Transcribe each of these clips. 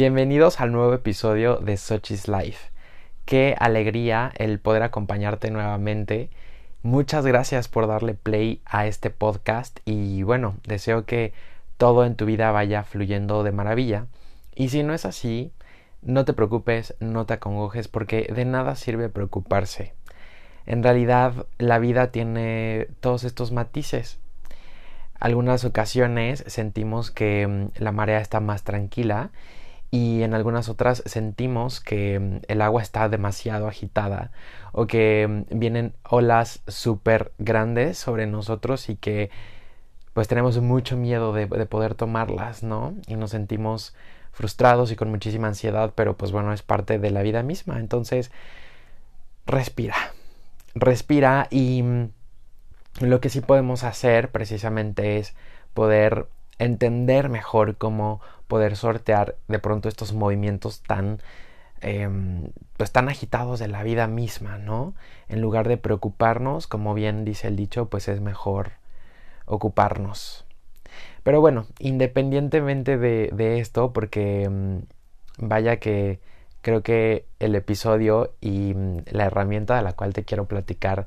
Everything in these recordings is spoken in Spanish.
Bienvenidos al nuevo episodio de Sochi's Life. Qué alegría el poder acompañarte nuevamente. Muchas gracias por darle play a este podcast y bueno, deseo que todo en tu vida vaya fluyendo de maravilla. Y si no es así, no te preocupes, no te acongojes porque de nada sirve preocuparse. En realidad la vida tiene todos estos matices. Algunas ocasiones sentimos que mm, la marea está más tranquila y en algunas otras sentimos que mm, el agua está demasiado agitada o que mm, vienen olas súper grandes sobre nosotros y que pues tenemos mucho miedo de, de, poder tomarlas, ¿no? Y nos sentimos frustrados y con muchísima ansiedad, pero pues bueno, es parte de la vida misma. Entonces, respira, respira y mm, lo que sí podemos hacer precisamente es poder entender mejor cómo poder sortear de pronto estos movimientos tan eh, pues tan agitados de la vida misma, ¿no? En lugar de preocuparnos, como bien dice el dicho, pues es mejor ocuparnos. Pero bueno, independientemente de, de esto, porque mmm, vaya que creo que el episodio y mmm, la herramienta de la cual te quiero platicar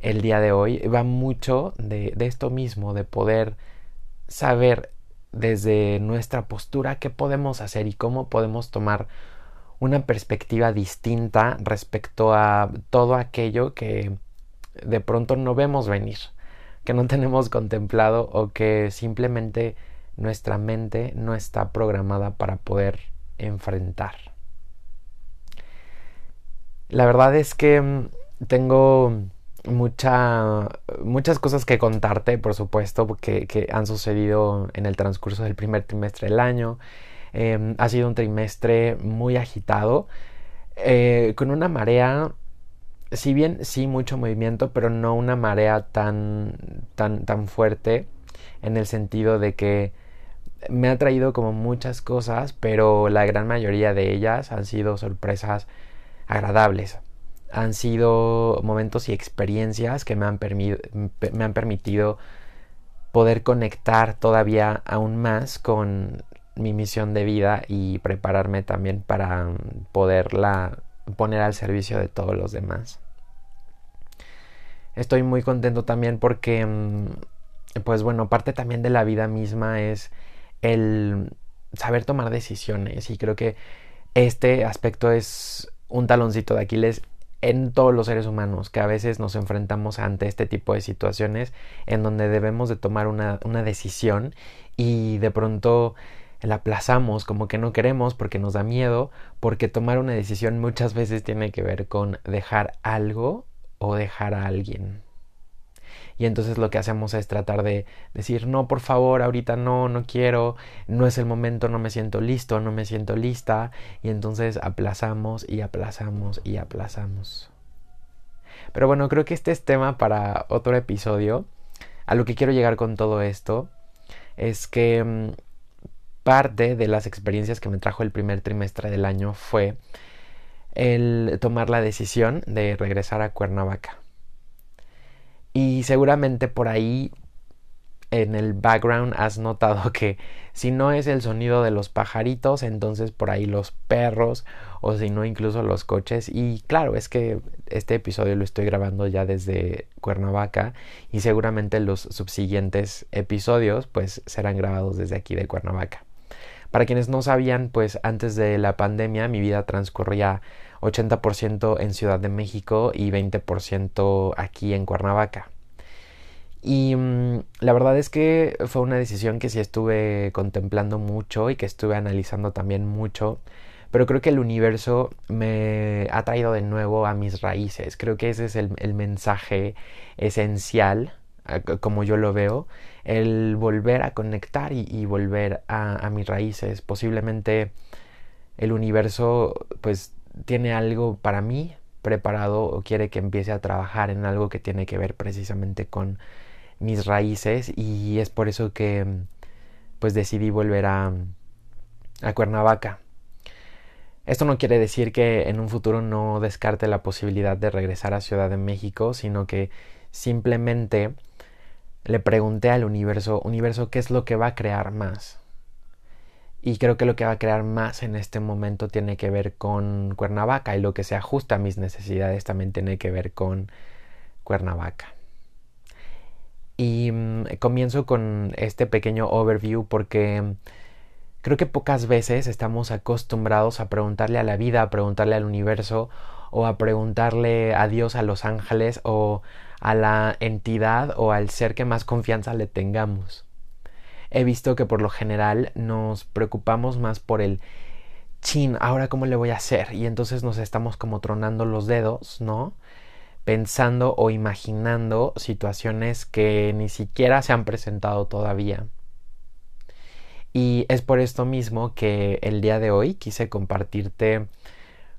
el día de hoy va mucho de, de esto mismo, de poder saber desde nuestra postura qué podemos hacer y cómo podemos tomar una perspectiva distinta respecto a todo aquello que de pronto no vemos venir, que no tenemos contemplado o que simplemente nuestra mente no está programada para poder enfrentar. La verdad es que mm, tengo mucha, muchas cosas que contarte, por supuesto, que, que, han sucedido en el transcurso del primer trimestre del año. Eh, ha sido un trimestre muy agitado, eh, con una marea, si bien sí mucho movimiento, pero no una marea tan, tan, tan fuerte en el sentido de que me ha traído como muchas cosas, pero la gran mayoría de ellas han sido sorpresas agradables han sido momentos y experiencias que me han, me han permitido poder conectar todavía aún más con mi misión de vida y prepararme también para poderla poner al servicio de todos los demás. Estoy muy contento también porque, mm, pues bueno, parte también de la vida misma es el saber tomar decisiones y creo que este aspecto es un taloncito de Aquiles en todos los seres humanos que a veces nos enfrentamos ante este tipo de situaciones en donde debemos de tomar una, una decisión y de pronto la aplazamos como que no queremos porque nos da miedo, porque tomar una decisión muchas veces tiene que ver con dejar algo o dejar a alguien y entonces lo que hacemos es tratar de decir no por favor ahorita no no quiero no es el momento no me siento listo no me siento lista y entonces aplazamos y aplazamos y aplazamos. Pero bueno creo que este es tema para otro episodio. A lo que quiero llegar con todo esto es que mmm, parte de las experiencias que me trajo el primer trimestre del año fue el tomar la decisión de regresar a Cuernavaca y seguramente por ahí en el background has notado que si no es el sonido de los pajaritos, entonces por ahí los perros o si no incluso los coches. Y claro, es que este episodio lo estoy grabando ya desde Cuernavaca y seguramente los subsiguientes episodios pues serán grabados desde aquí de Cuernavaca. Para quienes no sabían, pues antes de la pandemia mi vida transcurría 80% en Ciudad de México y 20% aquí en Cuernavaca. Y mmm, la verdad es que fue una decisión que sí estuve contemplando mucho y que estuve analizando también mucho. Pero creo que el universo me ha traído de nuevo a mis raíces. Creo que ese es el, mensaje esencial, como yo lo veo, el volver a conectar y, volver a mis raíces. Posiblemente el universo pues tiene algo para mí preparado o quiere que empiece a trabajar en algo que tiene que ver precisamente con mis raíces y es por eso que pues decidí volver a, a Cuernavaca. Esto no quiere decir que en un futuro no descarte la posibilidad de regresar a Ciudad de México, sino que simplemente le pregunté al universo, universo, ¿qué es lo que va a crear más? Y creo que lo que va a crear más en este momento tiene que ver con Cuernavaca y lo que se ajusta a mis necesidades también tiene que ver con Cuernavaca. Y mm, comienzo con este pequeño overview porque creo que pocas veces estamos acostumbrados a preguntarle a la vida, a preguntarle al universo o a preguntarle a Dios, a los ángeles o a la entidad o al ser que más confianza le tengamos he visto que por lo general nos preocupamos más por el chin, ahora cómo le voy a hacer y entonces nos estamos como tronando los dedos, ¿no? Pensando o imaginando situaciones que ni siquiera se han presentado todavía. Y es por esto mismo que el día de hoy quise compartirte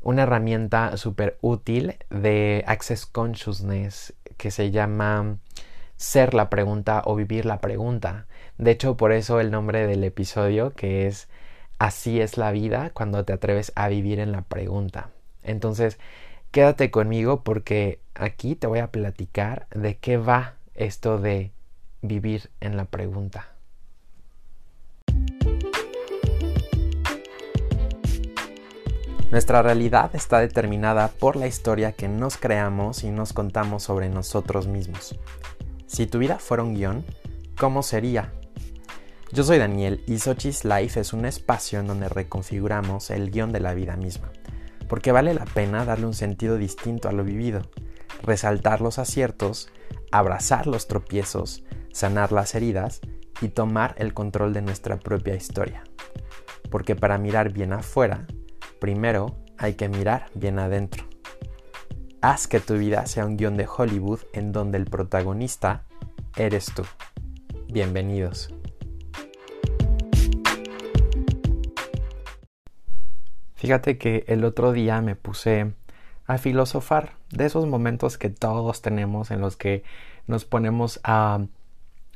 una herramienta súper útil de Access Consciousness que se llama ser la pregunta o vivir la pregunta. De hecho, por eso el nombre del episodio, que es Así es la vida cuando te atreves a vivir en la pregunta. Entonces, quédate conmigo porque aquí te voy a platicar de qué va esto de vivir en la pregunta. Nuestra realidad está determinada por la historia que nos creamos y nos contamos sobre nosotros mismos. Si tu vida fuera un guion, ¿cómo sería? Yo soy Daniel y Sochi's Life es un espacio en donde reconfiguramos el guion de la vida misma, porque vale la pena darle un sentido distinto a lo vivido, resaltar los aciertos, abrazar los tropiezos, sanar las heridas y tomar el control de nuestra propia historia. Porque para mirar bien afuera, primero hay que mirar bien adentro. Haz que tu vida sea un guion de Hollywood en donde el protagonista eres tú. Bienvenidos. Fíjate que el otro día me puse a filosofar de esos momentos que todos tenemos en los que nos ponemos a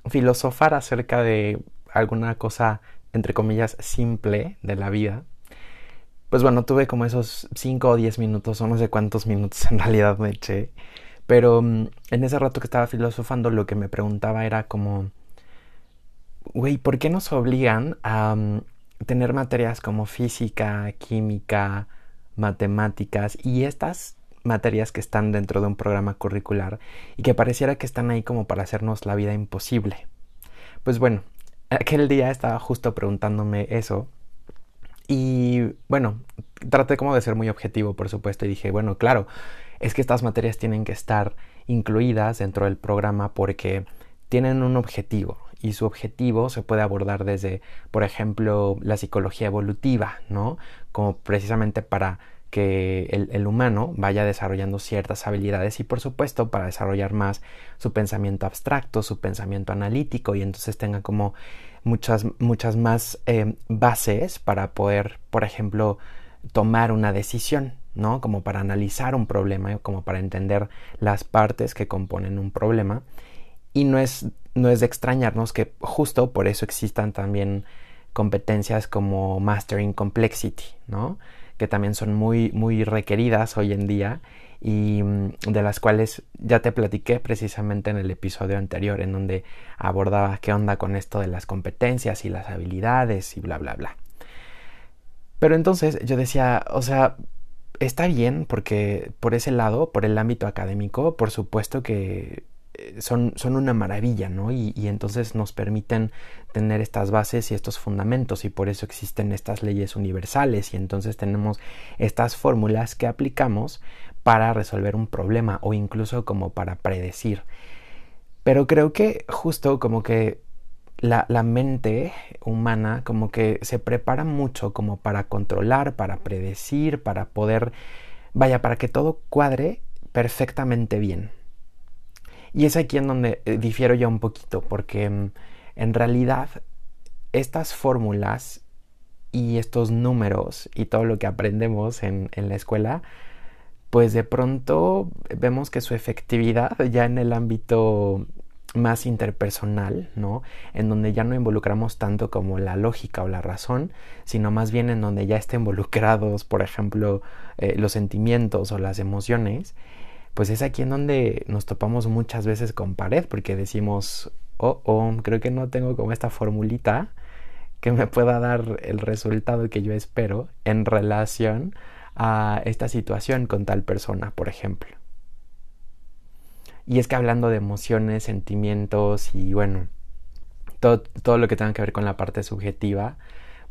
filosofar acerca de alguna cosa entre comillas simple de la vida pues bueno, tuve como esos 5 o 10 minutos, o no sé cuántos minutos en realidad me eché. Pero mm, en ese rato que estaba filosofando, lo que me preguntaba era como, güey, ¿por qué nos obligan a mm, tener materias como física, química, matemáticas y estas materias que están dentro de un programa curricular y que pareciera que están ahí como para hacernos la vida imposible? Pues bueno, aquel día estaba justo preguntándome eso y bueno, traté como de ser muy objetivo, por supuesto, y dije, bueno, claro, es que estas materias tienen que estar incluidas dentro del programa porque tienen un objetivo y su objetivo se puede abordar desde, por ejemplo, la psicología evolutiva, ¿no? Como precisamente para que el, el, humano vaya desarrollando ciertas habilidades y por supuesto para desarrollar más su pensamiento abstracto, su pensamiento analítico y entonces tenga como muchas, muchas más eh, bases para poder, por ejemplo, tomar una decisión, ¿no? Como para analizar un problema, como para entender las partes que componen un problema. Y no es, no es de extrañarnos que justo por eso existan también competencias como Mastering Complexity, ¿no? Que también son muy, muy requeridas hoy en día y mm, de las cuales ya te platiqué precisamente en el episodio anterior en donde abordaba qué onda con esto de las competencias y las habilidades y bla bla bla. Pero entonces yo decía, o sea, está bien porque por ese lado, por el ámbito académico, por supuesto que son, son una maravilla, ¿no? Y, y, entonces nos permiten tener estas bases y estos fundamentos y por eso existen estas leyes universales y entonces tenemos estas fórmulas que aplicamos para resolver un problema o incluso como para predecir. Pero creo que justo como que la, la, mente humana como que se prepara mucho como para controlar, para predecir, para poder, vaya, para que todo cuadre perfectamente bien. Y es aquí en donde eh, difiero ya un poquito, porque mm, en realidad estas fórmulas y estos números y todo lo que aprendemos en, en la escuela pues de pronto vemos que su efectividad ya en el ámbito más interpersonal, ¿no? En donde ya no involucramos tanto como la lógica o la razón, sino más bien en donde ya estén involucrados, por ejemplo, eh, los sentimientos o las emociones, pues es aquí en donde nos topamos muchas veces con pared, porque decimos, oh, oh, creo que no tengo como esta formulita que me pueda dar el resultado que yo espero en relación a esta situación con tal persona, por ejemplo. Y es que hablando de emociones, sentimientos y bueno, todo, todo lo que tenga que ver con la parte subjetiva,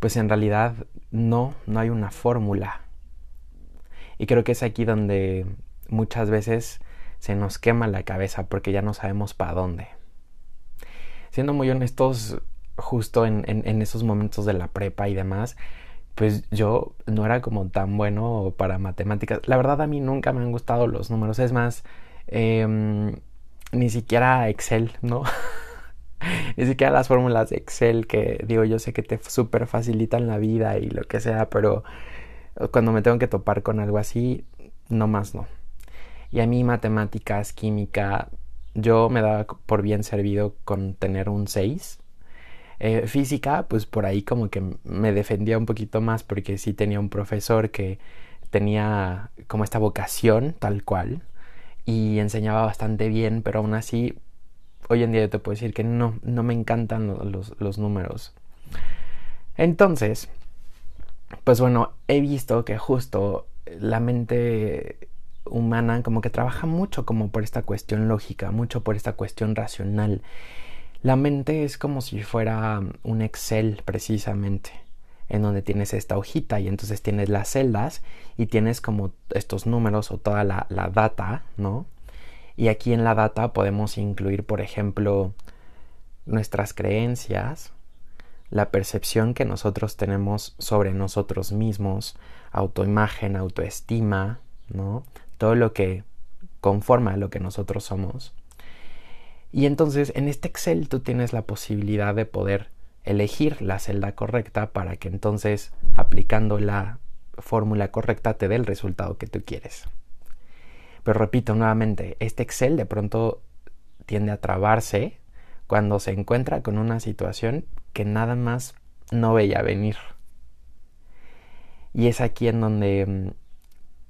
pues en realidad no, no hay una fórmula. Y creo que es aquí donde muchas veces se nos quema la cabeza porque ya no sabemos para dónde. Siendo muy honestos, justo en, esos momentos de la prepa y demás, pues yo no era como tan bueno para matemáticas. La verdad a mí nunca me han gustado los números. Es más, em, ni siquiera Excel, ¿no? ni siquiera las fórmulas de Excel que digo yo sé que te súper facilitan la vida y lo que sea, pero cuando me tengo que topar con algo así, no más no. Y a mí matemáticas, química, yo me daba por bien servido con tener un 6. Eh, física, pues por ahí como que me defendía un poquito más porque sí tenía un profesor que tenía como esta vocación tal cual y enseñaba bastante bien, pero aún así hoy en día yo te puedo decir que no, no me encantan los, los números. Entonces, pues bueno, he visto que justo la mente humana como que trabaja mucho como por esta cuestión lógica, mucho por esta cuestión racional. La mente es como si fuera un Excel precisamente, en donde tienes esta hojita y entonces tienes las celdas y tienes como estos números o toda la, la data, ¿no? Y aquí en la data podemos incluir, por ejemplo, nuestras creencias, la percepción que nosotros tenemos sobre nosotros mismos, autoimagen, autoestima, ¿no? Todo lo que conforma lo que nosotros somos. Y entonces en este Excel tú tienes la posibilidad de poder elegir la celda correcta para que entonces aplicando la fórmula correcta te dé el resultado que tú quieres. Pero repito nuevamente, este Excel de pronto tiende a trabarse cuando se encuentra con una situación que nada más no veía venir. Y es aquí en donde mm,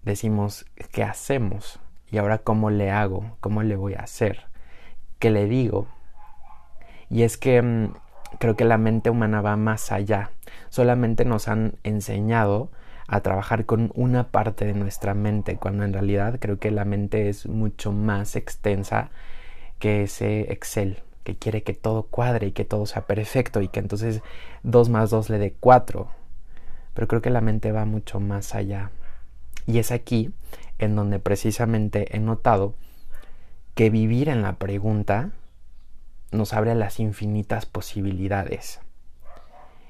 decimos, ¿qué hacemos? Y ahora, ¿cómo le hago? ¿Cómo le voy a hacer? ¿Qué le digo? Y es que mm, creo que la mente humana va más allá. Solamente nos han enseñado a trabajar con una parte de nuestra mente, cuando en realidad creo que la mente es mucho más extensa que ese Excel, que quiere que todo cuadre y que todo sea perfecto y que entonces 2 más 2 le dé 4. Pero creo que la mente va mucho más allá. Y es aquí en donde precisamente he notado que vivir en la pregunta nos abre las infinitas posibilidades.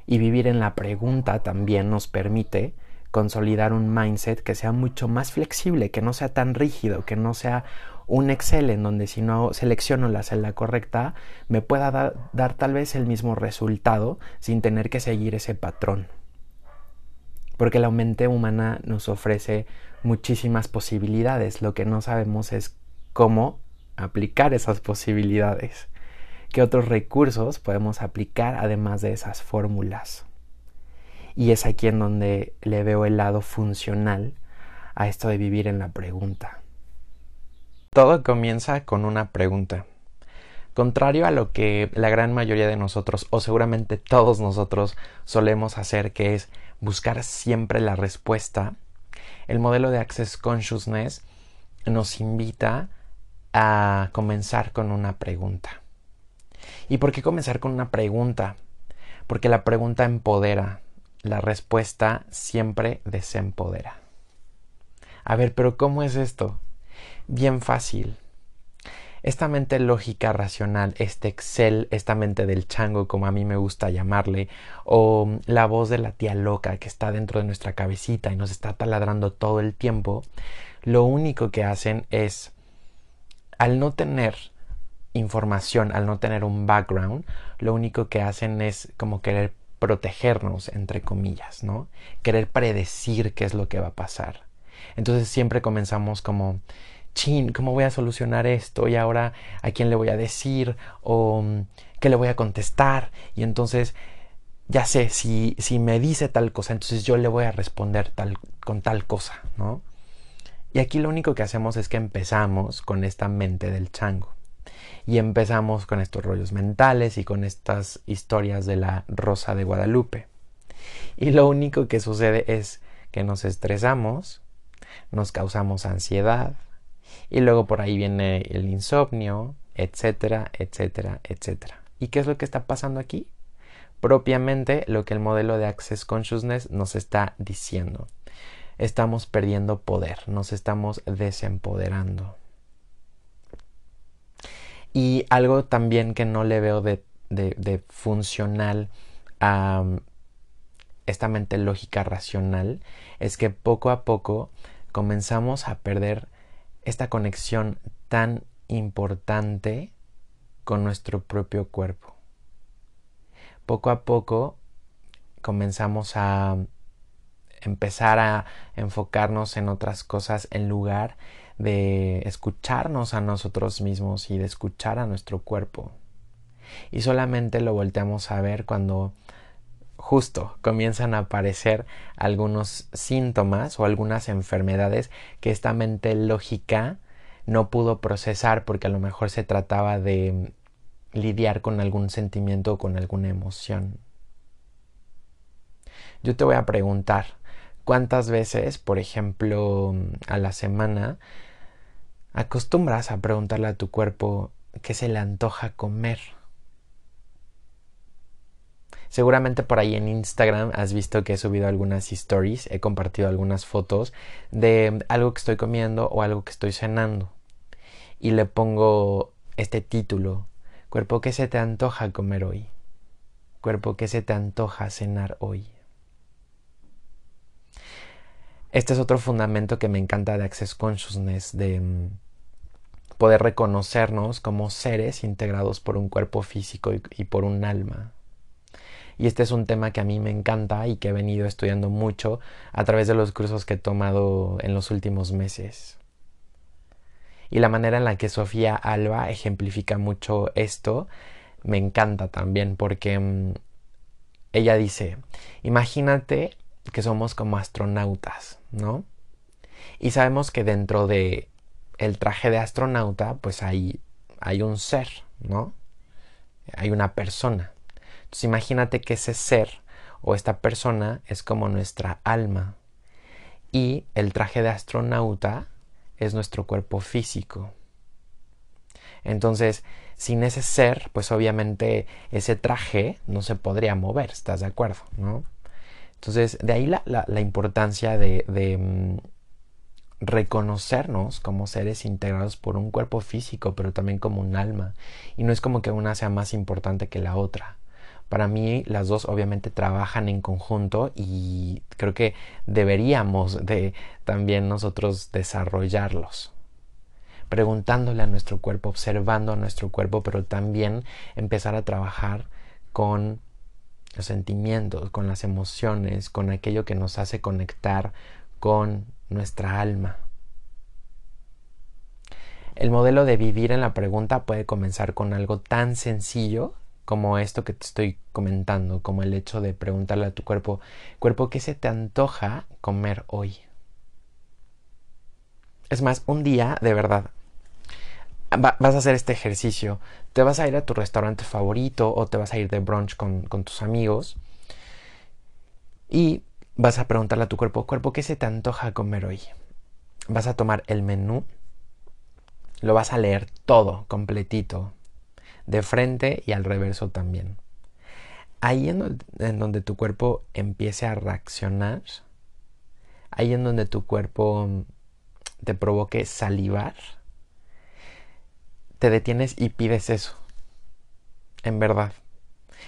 Y vivir en la pregunta también nos permite consolidar un mindset que sea mucho más flexible, que no sea tan rígido, que no sea un Excel en donde si no selecciono la celda correcta me pueda dar tal vez el mismo resultado sin tener que seguir ese patrón porque la mente humana nos ofrece muchísimas posibilidades. Lo que no sabemos es cómo aplicar esas posibilidades. ¿Qué otros recursos podemos aplicar además de esas fórmulas? Y es aquí en donde le veo el lado funcional a esto de vivir en la pregunta. Todo comienza con una pregunta. Contrario a lo que la gran mayoría de nosotros, o seguramente todos nosotros, solemos hacer, que es buscar siempre la respuesta, el modelo de Access Consciousness nos invita a comenzar con una pregunta. ¿Y por qué comenzar con una pregunta? Porque la pregunta empodera, la respuesta siempre desempodera. A ver, pero ¿cómo es esto? Bien fácil esta mente lógica racional, este Excel, esta mente del chango, como a mí me gusta llamarle, o la voz de la tía loca que está dentro de nuestra cabecita y nos está taladrando todo el tiempo, lo único que hacen es, al no tener información, al no tener un background, lo único que hacen es como querer protegernos, entre comillas, ¿no? Querer predecir qué es lo que va a pasar. Entonces siempre comenzamos como chin, ¿cómo voy a solucionar esto? Y ahora, ¿a quién le voy a decir? ¿O mm, qué le voy a contestar? Y entonces, ya sé, si, si me dice tal cosa, entonces yo le voy a responder tal, con tal cosa, ¿no? Y aquí lo único que hacemos es que empezamos con esta mente del chango. Y empezamos con estos rollos mentales y con estas historias de la Rosa de Guadalupe. Y lo único que sucede es que nos estresamos, nos causamos ansiedad y luego por ahí viene el insomnio, etcétera, etcétera, etcétera. ¿Y qué es lo que está pasando aquí? Propiamente lo que el modelo de Access Consciousness nos está diciendo. Estamos perdiendo poder, nos estamos desempoderando. Y algo también que no le veo de, de funcional a esta mente lógica racional es que poco a poco comenzamos a perder esta conexión tan importante con nuestro propio cuerpo. Poco a poco comenzamos a empezar a enfocarnos en otras cosas en lugar de escucharnos a nosotros mismos y de escuchar a nuestro cuerpo. Y solamente lo volteamos a ver cuando justo comienzan a aparecer algunos síntomas o algunas enfermedades que esta mente lógica no pudo procesar porque a lo mejor se trataba de lidiar con algún sentimiento o con alguna emoción. Yo te voy a preguntar, ¿cuántas veces, por ejemplo, a la semana, acostumbras a preguntarle a tu cuerpo qué se le antoja comer? Seguramente por ahí en Instagram has visto que he subido algunas stories, he compartido algunas fotos de algo que estoy comiendo o algo que estoy cenando. Y le pongo este título, cuerpo que se te antoja comer hoy, cuerpo que se te antoja cenar hoy. Este es otro fundamento que me encanta de Access Consciousness, de mm, poder reconocernos como seres integrados por un cuerpo físico y por un alma. Y este es un tema que a mí me encanta y que he venido estudiando mucho a través de los cursos que he tomado en los últimos meses. Y la manera en la que Sofía Alba ejemplifica mucho esto me encanta también porque mm, ella dice, imagínate que somos como astronautas, ¿no? Y sabemos que dentro de el traje de astronauta pues hay, hay un ser, ¿no? Hay una persona. Entonces imagínate que ese ser o esta persona es como nuestra alma y el traje de astronauta es nuestro cuerpo físico. Entonces, sin ese ser, pues obviamente ese traje no se podría mover, ¿estás de acuerdo? Entonces, de ahí la, importancia de, de mm, reconocernos como seres integrados por un cuerpo físico, pero también como un alma. Y no es como que una sea más importante que la otra. Para mí las dos obviamente trabajan en conjunto y creo que deberíamos de también nosotros desarrollarlos. Preguntándole a nuestro cuerpo, observando a nuestro cuerpo, pero también empezar a trabajar con los sentimientos, con las emociones, con aquello que nos hace conectar con nuestra alma. El modelo de vivir en la pregunta puede comenzar con algo tan sencillo como esto que te estoy comentando, como el hecho de preguntarle a tu cuerpo, cuerpo, ¿qué se te antoja comer hoy? Es más, un día, de verdad, vas a hacer este ejercicio, te vas a ir a tu restaurante favorito o te vas a ir de brunch con, tus amigos y vas a preguntarle a tu cuerpo, cuerpo, ¿qué se te antoja comer hoy? Vas a tomar el menú, lo vas a leer todo, completito, de frente y al reverso también. Ahí en, donde tu cuerpo empiece a reaccionar, ahí en donde tu cuerpo mm, te provoque salivar, te detienes y pides eso. En verdad.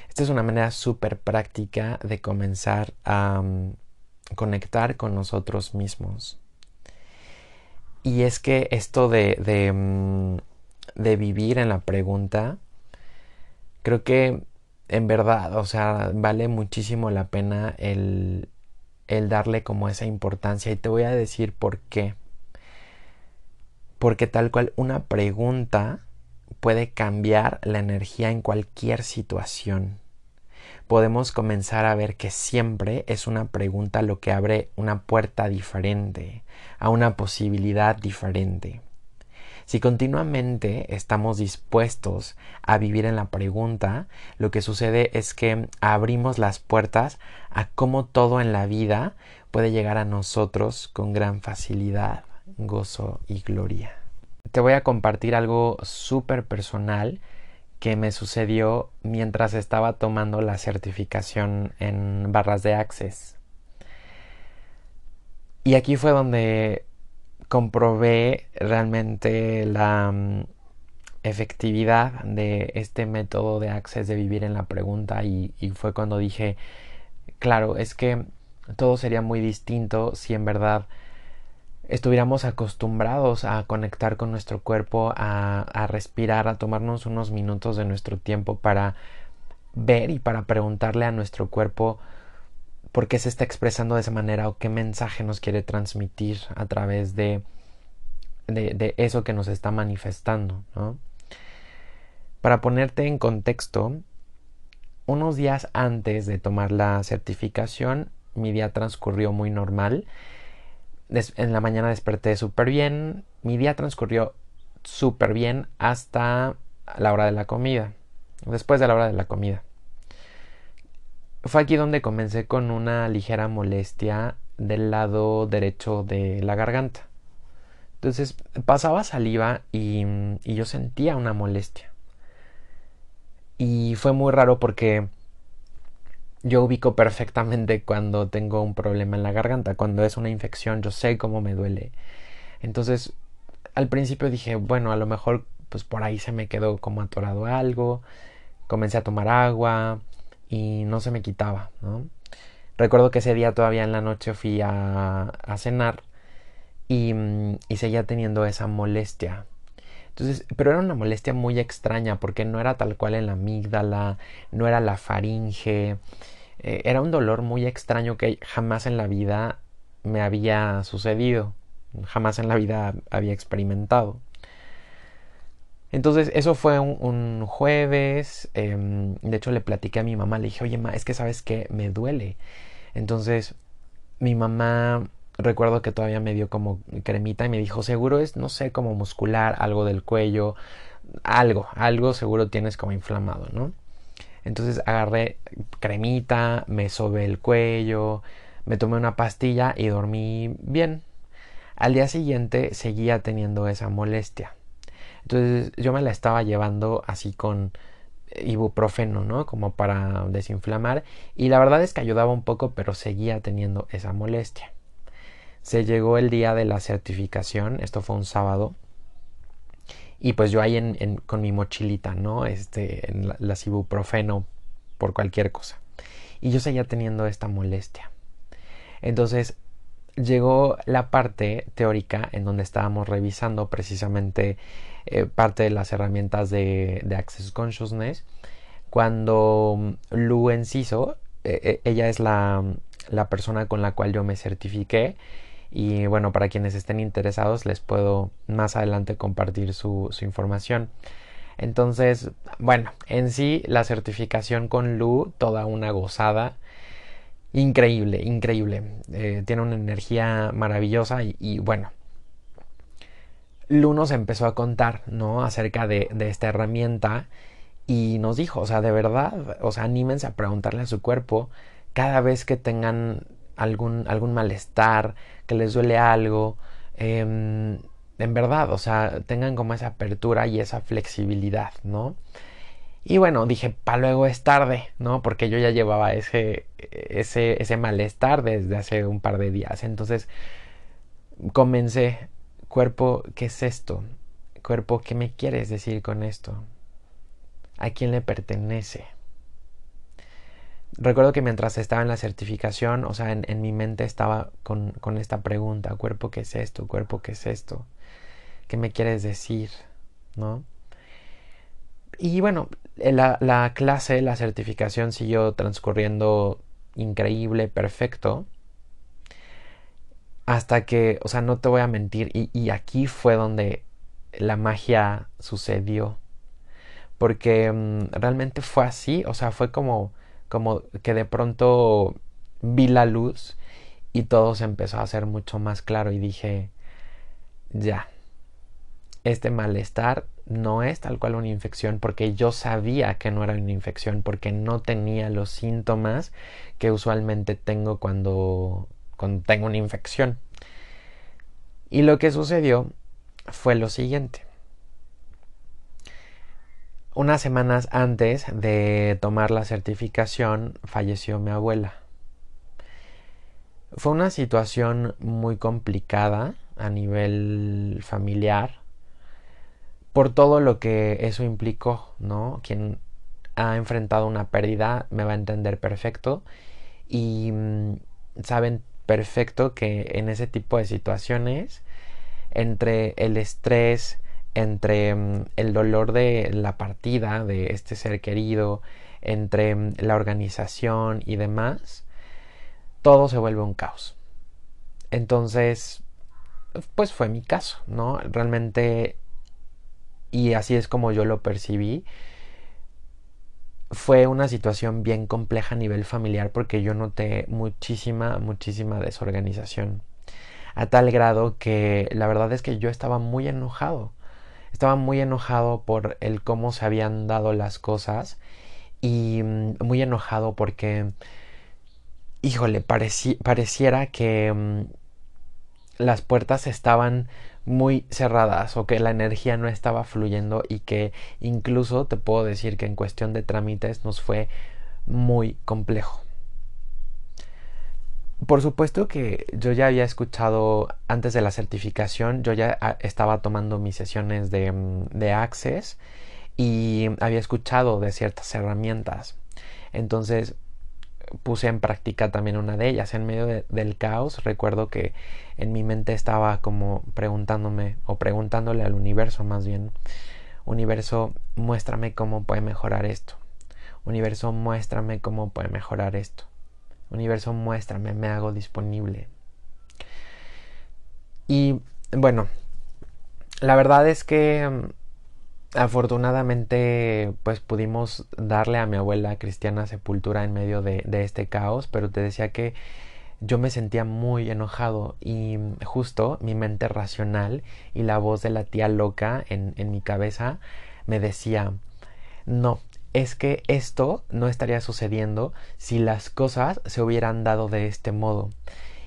Esta es una manera súper práctica de comenzar a mm, conectar con nosotros mismos. Y es que esto de, de, mm, de vivir en la pregunta creo que en verdad, o sea, vale muchísimo la pena el, el darle como esa importancia y te voy a decir por qué. Porque tal cual una pregunta puede cambiar la energía en cualquier situación. Podemos comenzar a ver que siempre es una pregunta lo que abre una puerta diferente, a una posibilidad diferente. Si continuamente estamos dispuestos a vivir en la pregunta, lo que sucede es que abrimos las puertas a cómo todo en la vida puede llegar a nosotros con gran facilidad, gozo y gloria. Te voy a compartir algo súper personal que me sucedió mientras estaba tomando la certificación en barras de Access. Y aquí fue donde comprobé realmente la mm, efectividad de este método de Access de vivir en la pregunta y, fue cuando dije, claro, es que todo sería muy distinto si en verdad estuviéramos acostumbrados a conectar con nuestro cuerpo, a, respirar, a tomarnos unos minutos de nuestro tiempo para ver y para preguntarle a nuestro cuerpo por qué se está expresando de esa manera o qué mensaje nos quiere transmitir a través de, de, eso que nos está manifestando. ¿no? Para ponerte en contexto, unos días antes de tomar la certificación, mi día transcurrió muy normal en la mañana desperté súper bien. Mi día transcurrió súper bien hasta la hora de la comida. Después de la hora de la comida. Fue aquí donde comencé con una ligera molestia del lado derecho de la garganta. Entonces pasaba saliva y, yo sentía una molestia. Y fue muy raro porque yo ubico perfectamente cuando tengo un problema en la garganta, cuando es una infección, yo sé cómo me duele. Entonces, al principio dije, bueno, a lo mejor pues por ahí se me quedó como atorado algo, comencé a tomar agua y no se me quitaba, ¿no? Recuerdo que ese día todavía en la noche fui a, cenar y, y seguía teniendo esa molestia. Entonces, pero era una molestia muy extraña porque no era tal cual en la amígdala, no era la faringe, eh, era un dolor muy extraño que jamás en la vida me había sucedido, jamás en la vida había experimentado. Entonces, eso fue un, jueves. Em, de hecho, le platiqué a mi mamá. Le dije, oye, ma, es que sabes que me duele. Entonces, mi mamá, recuerdo que todavía me dio como cremita y me dijo, seguro es, no sé, como muscular, algo del cuello, algo, algo seguro tienes como inflamado, ¿no? Entonces agarré cremita, me sobé el cuello, me tomé una pastilla y dormí bien. Al día siguiente seguía teniendo esa molestia. Entonces yo me la estaba llevando así con ibuprofeno, ¿no? Como para desinflamar. Y la verdad es que ayudaba un poco, pero seguía teniendo esa molestia. Se llegó el día de la certificación, esto fue un sábado. Y pues yo ahí en, con mi mochilita, ¿no? Este, en la, ibuprofeno por cualquier cosa. Y yo seguía teniendo esta molestia. Entonces llegó la parte teórica en donde estábamos revisando precisamente eh, parte de las herramientas de, Access Consciousness. Cuando Lu Enciso, eh, eh, ella es la, la persona con la cual yo me certifiqué y bueno, para quienes estén interesados les puedo más adelante compartir su, información. Entonces, bueno, en sí la certificación con Lu, toda una gozada. Increíble, increíble. Tiene una energía maravillosa y, bueno, Lu nos empezó a contar, ¿no? Acerca de, esta herramienta y nos dijo, o sea, de verdad, o sea, anímense a preguntarle a su cuerpo cada vez que tengan algún, algún malestar, que les duele algo. Em, en verdad, o sea, tengan como esa apertura y esa flexibilidad, ¿no? Y bueno, dije, para luego es tarde, ¿no? Porque yo ya llevaba ese, ese, ese malestar desde hace un par de días. Entonces, comencé, cuerpo, ¿qué es esto? Cuerpo, ¿qué me quieres decir con esto? ¿A quién le pertenece? recuerdo que mientras estaba en la certificación, o sea, en, mi mente estaba con, con, esta pregunta, cuerpo, ¿qué es esto? Cuerpo, ¿qué es esto? ¿Qué me quieres decir? ¿No? Y bueno, la, la clase, la certificación siguió transcurriendo increíble, perfecto. Hasta que, o sea, no te voy a mentir, y, aquí fue donde la magia sucedió. Porque mm, realmente fue así, o sea, fue como como que de pronto vi la luz y todo se empezó a hacer mucho más claro y dije, ya, este malestar no es tal cual una infección porque yo sabía que no era una infección porque no tenía los síntomas que usualmente tengo cuando, cuando tengo una infección. Y lo que sucedió fue lo siguiente. Unas semanas antes de tomar la certificación falleció mi abuela. Fue una situación muy complicada a nivel familiar por todo lo que eso implicó, ¿no? Quien ha enfrentado una pérdida me va a entender perfecto y mm, saben perfecto que en ese tipo de situaciones entre el estrés, entre mm, el dolor de la partida de este ser querido, entre mm, la organización y demás, todo se vuelve un caos. Entonces, pues fue mi caso, ¿no? Realmente, y así es como yo lo percibí, fue una situación bien compleja a nivel familiar porque yo noté muchísima, muchísima desorganización. A tal grado que la verdad es que yo estaba muy enojado. Estaba muy enojado por el cómo se habían dado las cosas y mm, muy enojado porque, híjole, pareciera que mm, las puertas estaban muy cerradas o que la energía no estaba fluyendo y que incluso te puedo decir que en cuestión de trámites nos fue muy complejo. Por supuesto que yo ya había escuchado antes de la certificación, yo ya ah, estaba tomando mis sesiones de, mm, de Access y había escuchado de ciertas herramientas. Entonces puse en práctica también una de ellas. En medio del caos, recuerdo que en mi mente estaba como preguntándome, o preguntándole al universo más bien, universo, muéstrame cómo puede mejorar esto. Universo, muéstrame cómo puede mejorar esto. Universo, muéstrame, me hago disponible. Y bueno, la verdad es que afortunadamente pues pudimos darle a mi abuela cristiana sepultura en medio de, este caos, pero te decía que yo me sentía muy enojado y justo mi mente racional y la voz de la tía loca en, en mi cabeza me decía no, es que esto no estaría sucediendo si las cosas se hubieran dado de este modo.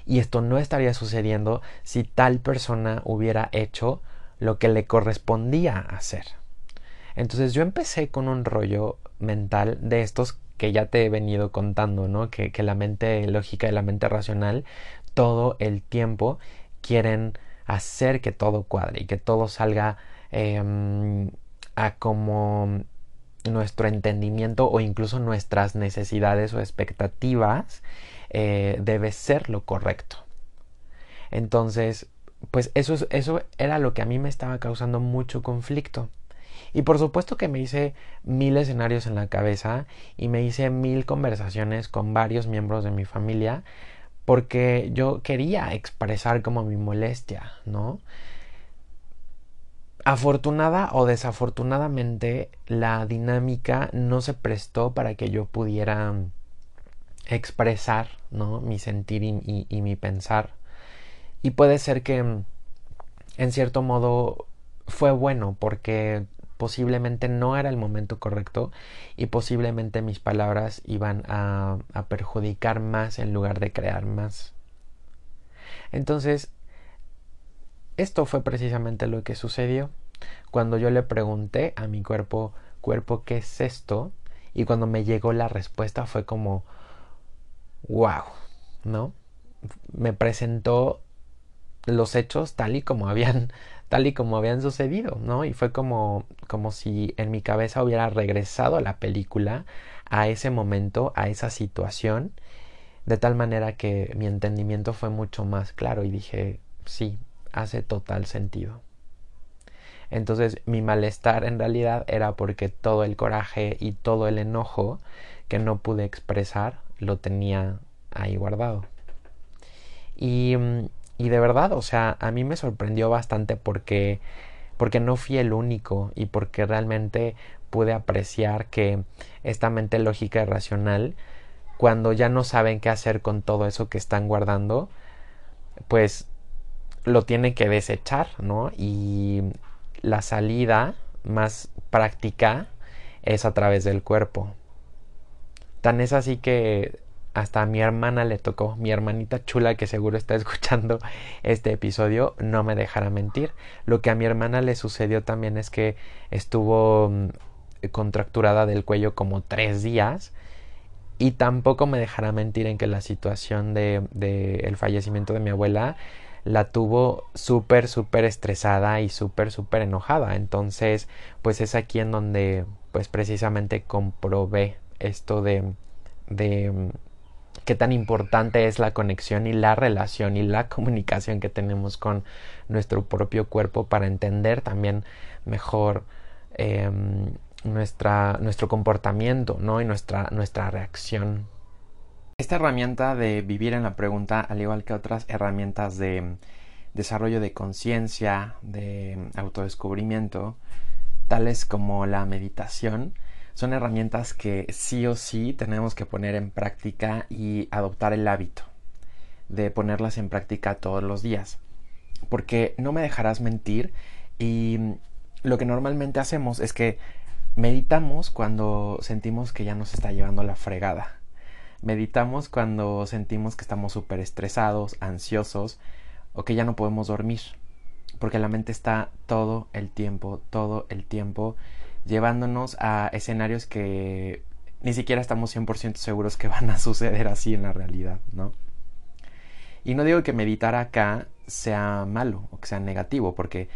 Y esto no estaría sucediendo si tal persona hubiera hecho lo que le correspondía hacer. Entonces yo empecé con un rollo mental de estos que ya te he venido contando, ¿no? Que, la mente lógica y la mente racional todo el tiempo quieren hacer que todo cuadre y que todo salga em, a como nuestro entendimiento o incluso nuestras necesidades o expectativas eh, debe ser lo correcto. Entonces, pues eso, eso era lo que a mí me estaba causando mucho conflicto. Y por supuesto que me hice mil escenarios en la cabeza y me hice mil conversaciones con varios miembros de mi familia porque yo quería expresar como mi molestia, ¿no? Afortunada o desafortunadamente la dinámica no se prestó para que yo pudiera expresar ¿no? mi sentir y, y mi pensar. Y puede ser que en cierto modo fue bueno porque posiblemente no era el momento correcto y posiblemente mis palabras iban a, perjudicar más en lugar de crear más. Entonces, esto fue precisamente lo que sucedió cuando yo le pregunté a mi cuerpo, cuerpo, ¿qué es esto? Y cuando me llegó la respuesta fue como, wow, ¿no? Me presentó los hechos tal y como habían tal y como habían sucedido, ¿no? Y fue como, como si en mi cabeza hubiera regresado la película a ese momento, a esa situación, de tal manera que mi entendimiento fue mucho más claro y dije, sí, hace total sentido. Entonces mi malestar en realidad era porque todo el coraje y todo el enojo que no pude expresar lo tenía ahí guardado. Y mm, y de verdad, o sea, a mí me sorprendió bastante porque, porque no fui el único y porque realmente pude apreciar que esta mente lógica y racional, cuando ya no saben qué hacer con todo eso que están guardando, pues lo tienen que desechar, ¿no? Y la salida más práctica es a través del cuerpo. Tan es así que hasta a mi hermana le tocó, mi hermanita chula que seguro está escuchando este episodio, no me dejará mentir. Lo que a mi hermana le sucedió también es que estuvo mm, contracturada del cuello como tres días y tampoco me dejará mentir en que la situación de, de el fallecimiento de mi abuela la tuvo súper, súper estresada y súper, súper enojada. Entonces, pues es aquí en donde, pues precisamente comprobé esto de, de mm, qué tan importante es la conexión y la relación y la comunicación que tenemos con nuestro propio cuerpo para entender también mejor em, nuestra, nuestro comportamiento ¿no? y nuestra, nuestra reacción. Esta herramienta de vivir en la pregunta, al igual que otras herramientas de desarrollo de conciencia, de autodescubrimiento, tales como la meditación, son herramientas que sí o sí tenemos que poner en práctica y adoptar el hábito de ponerlas en práctica todos los días. Porque no me dejarás mentir y lo que normalmente hacemos es que meditamos cuando sentimos que ya nos está llevando la fregada. Meditamos cuando sentimos que estamos súper estresados, ansiosos o que ya no podemos dormir. Porque la mente está todo el tiempo, todo el tiempo llevándonos a escenarios que ni siquiera estamos 100% seguros que van a suceder así en la realidad, ¿no? Y no digo que meditar acá sea malo o que sea negativo, porque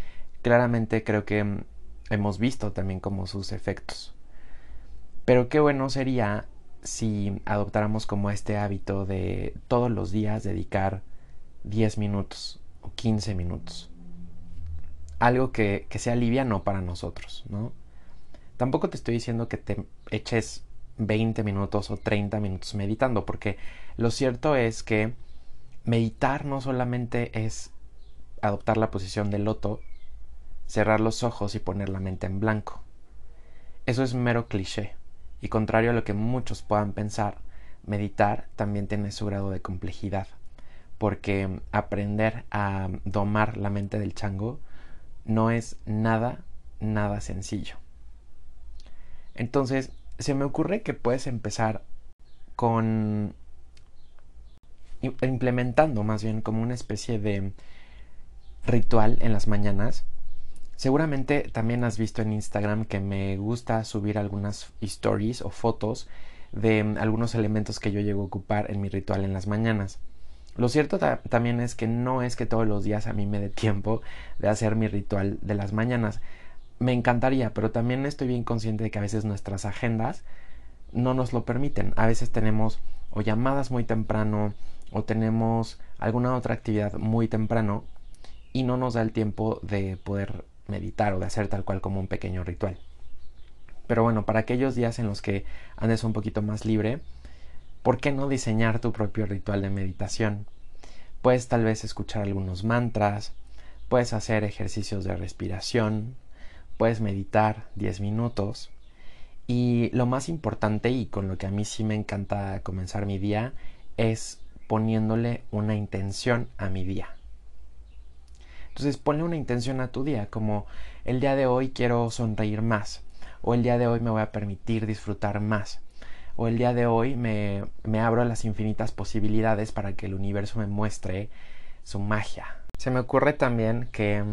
claramente creo que hemos visto también como sus efectos. Pero qué bueno sería si adoptáramos como este hábito de todos los días dedicar 10 minutos o 15 minutos. Algo que, que sea liviano para nosotros, ¿no? Tampoco te estoy diciendo que te eches 20 minutos o 30 minutos meditando, porque lo cierto es que meditar no solamente es adoptar la posición del loto, cerrar los ojos y poner la mente en blanco. Eso es mero cliché, y contrario a lo que muchos puedan pensar, meditar también tiene su grado de complejidad, porque aprender a domar la mente del chango no es nada, nada sencillo. Entonces, se me ocurre que puedes empezar con implementando más bien como una especie de ritual en las mañanas. Seguramente también has visto en Instagram que me gusta subir algunas stories o fotos de algunos elementos que yo llego a ocupar en mi ritual en las mañanas. Lo cierto también es que no es que todos los días a mí me dé tiempo de hacer mi ritual de las mañanas me encantaría, pero también estoy bien consciente de que a veces nuestras agendas no nos lo permiten. A veces tenemos o llamadas muy temprano o tenemos alguna otra actividad muy temprano y no nos da el tiempo de poder meditar o de hacer tal cual como un pequeño ritual. Pero bueno, para aquellos días en los que andes un poquito más libre, ¿por qué no diseñar tu propio ritual de meditación? Puedes tal vez escuchar algunos mantras, puedes hacer ejercicios de respiración, puedes meditar 10 minutos. Y lo más importante y con lo que a mí sí me encanta comenzar mi día es poniéndole una intención a mi día. Entonces ponle una intención a tu día, como el día de hoy quiero sonreír más, o el día de hoy me voy a permitir disfrutar más, o el día de hoy me, me abro a las infinitas posibilidades para que el universo me muestre su magia. Se me ocurre también que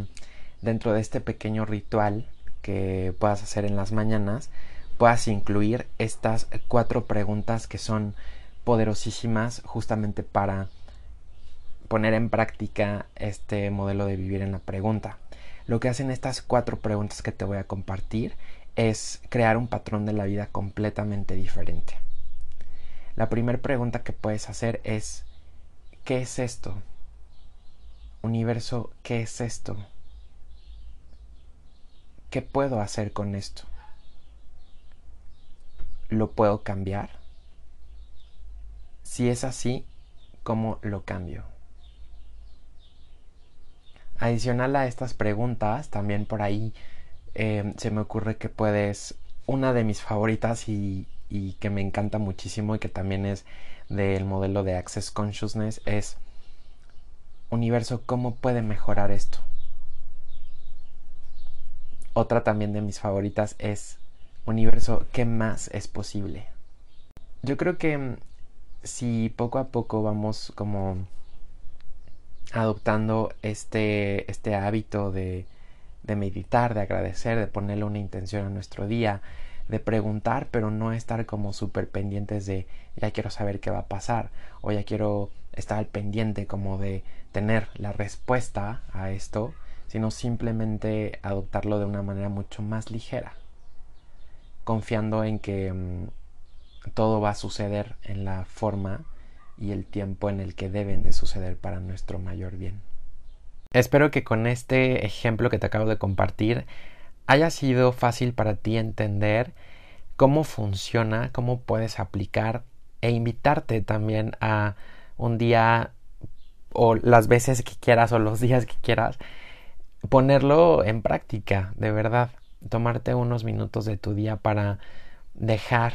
dentro de este pequeño ritual que puedas hacer en las mañanas, puedas incluir estas cuatro preguntas que son poderosísimas justamente para poner en práctica este modelo de vivir en la pregunta. Lo que hacen estas cuatro preguntas que te voy a compartir es crear un patrón de la vida completamente diferente. La primera pregunta que puedes hacer es ¿qué es esto? Universo, ¿qué es esto? ¿Qué puedo hacer con esto? ¿Lo puedo cambiar? Si es así, ¿cómo lo cambio? Adicional a estas preguntas, también por ahí em, se me ocurre que puedes, una de mis favoritas y, y que me encanta muchísimo y que también es del modelo de Access Consciousness es, universo, ¿cómo puede mejorar esto? Otra también de mis favoritas es Universo, ¿qué más es posible? Yo creo que mm, si poco a poco vamos como adoptando este, este hábito de, de meditar, de agradecer, de ponerle una intención a nuestro día, de preguntar, pero no estar como súper pendientes de ya quiero saber qué va a pasar o ya quiero estar al pendiente como de tener la respuesta a esto, sino simplemente adoptarlo de una manera mucho más ligera, confiando en que mm, todo va a suceder en la forma y el tiempo en el que deben de suceder para nuestro mayor bien. Espero que con este ejemplo que te acabo de compartir haya sido fácil para ti entender cómo funciona, cómo puedes aplicar e invitarte también a un día o las veces que quieras o los días que quieras ponerlo en práctica, de verdad, tomarte unos minutos de tu día para dejar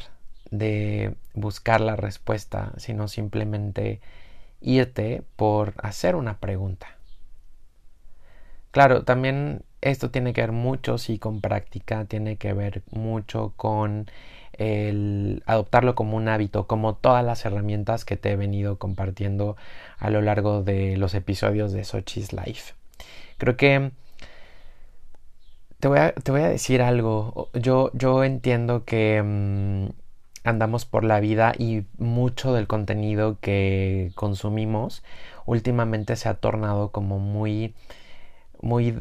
de buscar la respuesta, sino simplemente irte por hacer una pregunta. Claro, también esto tiene que ver mucho, sí, con práctica, tiene que ver mucho con el adoptarlo como un hábito, como todas las herramientas que te he venido compartiendo a lo largo de los episodios de Sochi's Life. Creo que te voy a, te voy a decir algo. Yo, yo entiendo que mm, andamos por la vida y mucho del contenido que consumimos últimamente se ha tornado como muy muy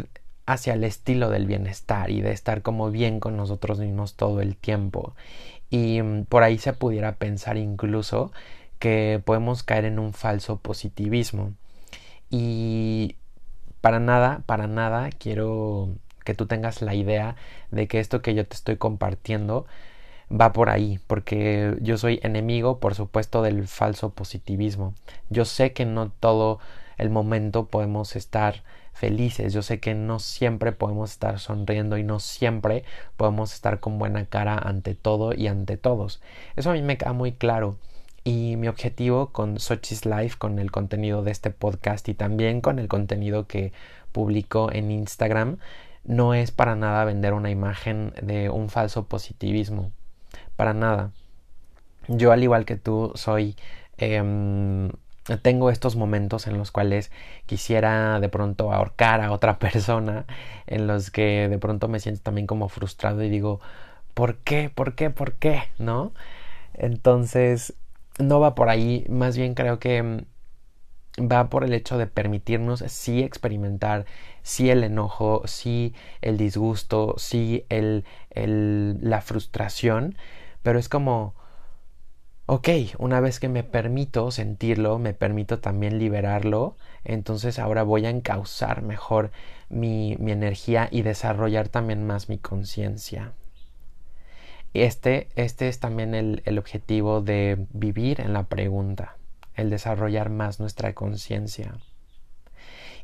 hacia el estilo del bienestar y de estar como bien con nosotros mismos todo el tiempo. Y mm, por ahí se pudiera pensar incluso que podemos caer en un falso positivismo. Y para nada, para nada quiero que tú tengas la idea de que esto que yo te estoy compartiendo va por ahí, porque yo soy enemigo, por supuesto, del falso positivismo. Yo sé que no todo el momento podemos estar felices. Yo sé que no siempre podemos estar sonriendo y no siempre podemos estar con buena cara ante todo y ante todos. Eso a mí me queda muy claro. Y mi objetivo con Sochi's Life, con el contenido de este podcast y también con el contenido que publico en Instagram, no es para nada vender una imagen de un falso positivismo. Para nada. Yo, al igual que tú, soy em, tengo estos momentos en los cuales quisiera de pronto ahorcar a otra persona, en los que de pronto me siento también como frustrado y digo, ¿por qué? ¿Por qué? ¿Por qué? ¿No? Entonces, no va por ahí, más bien creo que mm, va por el hecho de permitirnos sí experimentar, sí el enojo, sí el disgusto, sí el, el la frustración, pero es como ok, una vez que me permito sentirlo, me permito también liberarlo, entonces ahora voy a encauzar mejor mi, mi energía y desarrollar también más mi conciencia. Este, este es también el, el objetivo de vivir en la pregunta, el desarrollar más nuestra conciencia.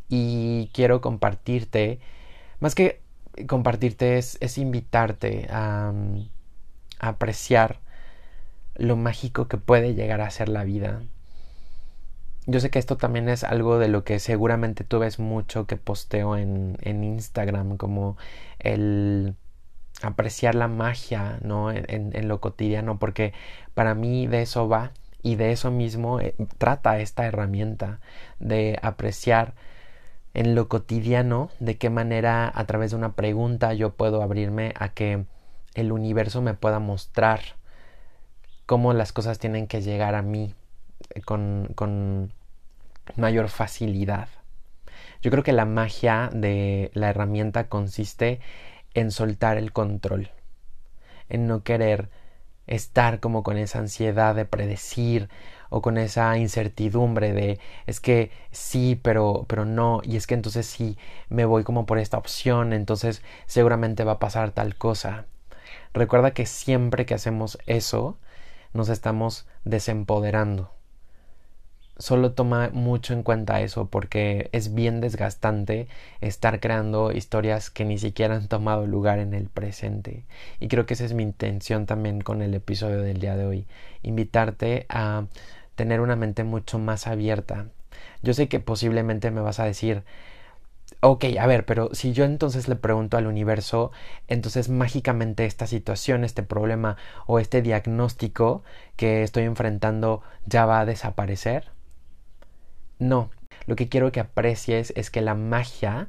Y quiero compartirte, más que compartirte es, es invitarte a, a apreciar lo mágico que puede llegar a ser la vida. Yo sé que esto también es algo de lo que seguramente tú ves mucho que posteo en, en Instagram, como el apreciar la magia, ¿no? En, en, lo cotidiano, porque para mí de eso va y de eso mismo eh, trata esta herramienta de apreciar en lo cotidiano de qué manera a través de una pregunta yo puedo abrirme a que el universo me pueda mostrar cómo las cosas tienen que llegar a mí eh, con, con mayor facilidad. Yo creo que la magia de la herramienta consiste en soltar el control, en no querer estar como con esa ansiedad de predecir o con esa incertidumbre de es que sí, pero pero no y es que entonces sí me voy como por esta opción, entonces seguramente va a pasar tal cosa. Recuerda que siempre que hacemos eso, nos estamos desempoderando. Solo toma mucho en cuenta eso porque es bien desgastante estar creando historias que ni siquiera han tomado lugar en el presente. Y creo que esa es mi intención también con el episodio del día de hoy. Invitarte a tener una mente mucho más abierta. Yo sé que posiblemente me vas a decir, ok, a ver, pero si yo entonces le pregunto al universo, entonces mágicamente esta situación, este problema o este diagnóstico que estoy enfrentando ya va a desaparecer. No, lo que quiero que aprecies es que la magia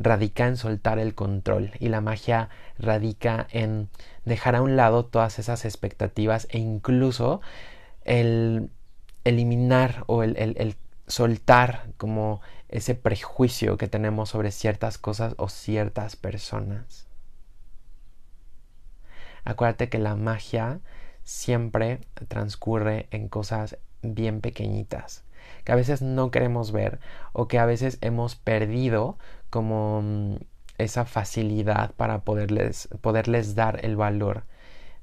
radica en soltar el control y la magia radica en dejar a un lado todas esas expectativas e incluso el eliminar o el, soltar como ese prejuicio que tenemos sobre ciertas cosas o ciertas personas. Acuérdate que la magia siempre transcurre en cosas bien pequeñitas, que a veces no queremos ver o que a veces hemos perdido como mm, esa facilidad para poderles, poderles dar el valor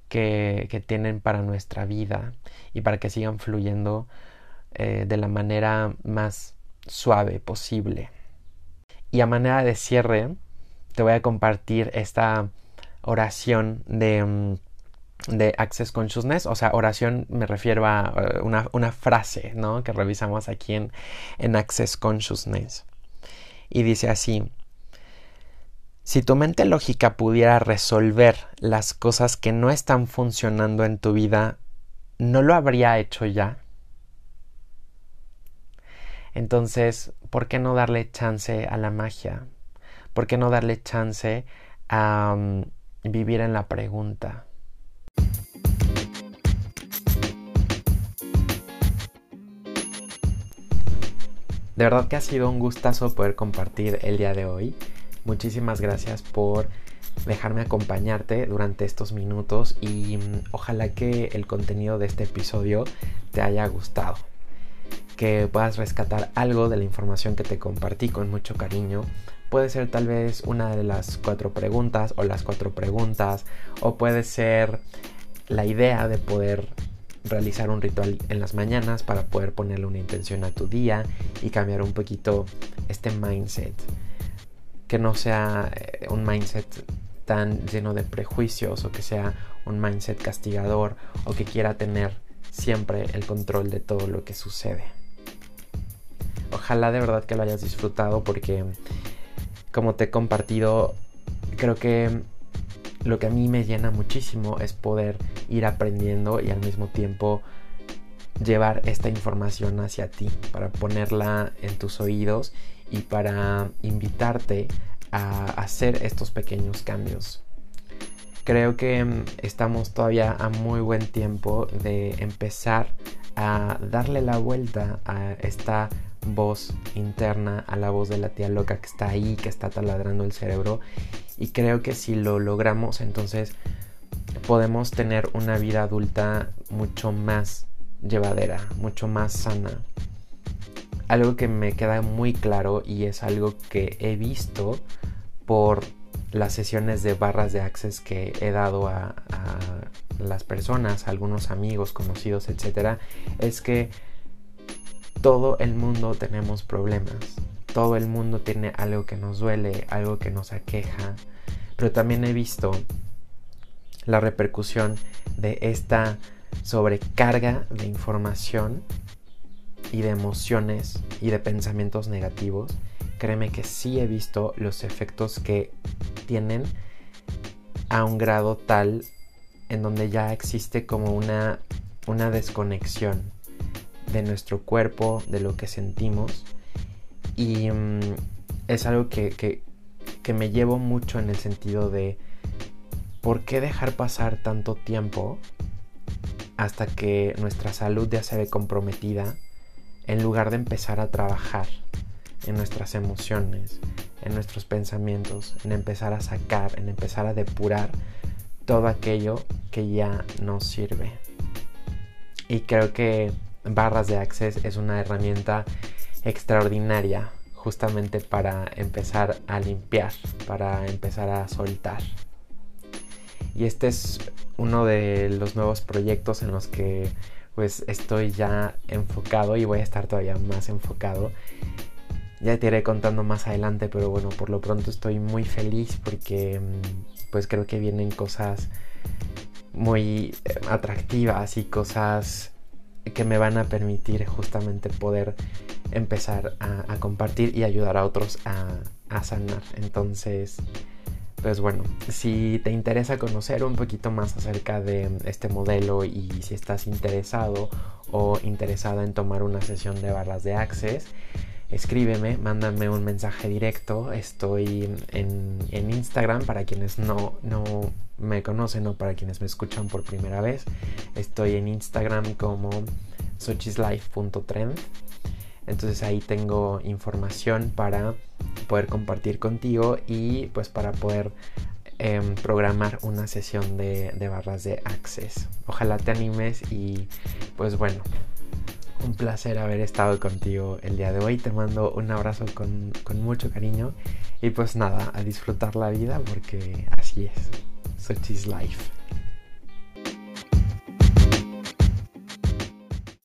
que, que tienen para nuestra vida y para que sigan fluyendo eh, de la manera más suave posible. Y a manera de cierre, te voy a compartir esta oración de, mm, de Access Consciousness. O sea, oración me refiero a eh, una, una frase ¿no? que revisamos aquí en, en Access Consciousness. Y dice así. Si tu mente lógica pudiera resolver las cosas que no están funcionando en tu vida, ¿no lo habría hecho ya? Entonces, ¿por qué no darle chance a la magia? ¿Por qué no darle chance a mm, vivir en la pregunta? De verdad que ha sido un gustazo poder compartir el día de hoy. Muchísimas gracias por dejarme acompañarte durante estos minutos y mm, ojalá que el contenido de este episodio te haya gustado que puedas rescatar algo de la información que te compartí con mucho cariño. Puede ser tal vez una de las cuatro preguntas o las cuatro preguntas o puede ser la idea de poder realizar un ritual en las mañanas para poder ponerle una intención a tu día y cambiar un poquito este mindset. Que no sea eh, un mindset tan lleno de prejuicios o que sea un mindset castigador o que quiera tener siempre el control de todo lo que sucede. Ojalá de verdad que lo hayas disfrutado porque como te he compartido, creo que lo que a mí me llena muchísimo es poder ir aprendiendo y al mismo tiempo llevar esta información hacia ti, para ponerla en tus oídos y para invitarte a hacer estos pequeños cambios. Creo que estamos todavía a muy buen tiempo de empezar a darle la vuelta a esta voz interna, a la voz de la tía loca que está ahí, que está taladrando el cerebro. Y creo que si lo logramos, entonces podemos tener una vida adulta mucho más llevadera, mucho más sana. Algo que me queda muy claro y es algo que he visto por las sesiones de barras de access que he dado a, a las personas, a algunos amigos, conocidos, etcétera, es que todo el mundo tenemos problemas. Todo el mundo tiene algo que nos duele, algo que nos aqueja. Pero también he visto la repercusión de esta sobrecarga de información y de emociones y de pensamientos negativos. Créeme que sí he visto los efectos que tienen a un grado tal en donde ya existe como una, una desconexión de nuestro cuerpo, de lo que sentimos. Y mm, es algo que, que, que me llevo mucho en el sentido de por qué dejar pasar tanto tiempo hasta que nuestra salud ya se ve comprometida en lugar de empezar a trabajar en nuestras emociones, en nuestros pensamientos, en empezar a sacar, en empezar a depurar todo aquello que ya nos sirve. Y creo que barras de access es una herramienta extraordinaria justamente para empezar a limpiar, para empezar a soltar. Y este es uno de los nuevos proyectos en los que pues estoy ya enfocado y voy a estar todavía más enfocado. Ya te iré contando más adelante, pero bueno, por lo pronto estoy muy feliz porque mm, pues creo que vienen cosas muy eh, atractivas y cosas que me van a permitir justamente poder empezar a, compartir y ayudar a otros a, a sanar. Entonces, pues bueno, si te interesa conocer un poquito más acerca de este modelo y si estás interesado o interesada en tomar una sesión de barras de Access, escríbeme, mándame un mensaje directo. Estoy en, Instagram para quienes no, no me conocen o para quienes me escuchan por primera vez. Estoy en Instagram como sochislife.trend. Entonces ahí tengo información para poder compartir contigo y pues para poder em, programar una sesión de, barras de access. Ojalá te animes y pues bueno, un placer haber estado contigo el día de hoy. Te mando un abrazo con, mucho cariño y pues nada, a disfrutar la vida porque así es. Such is life.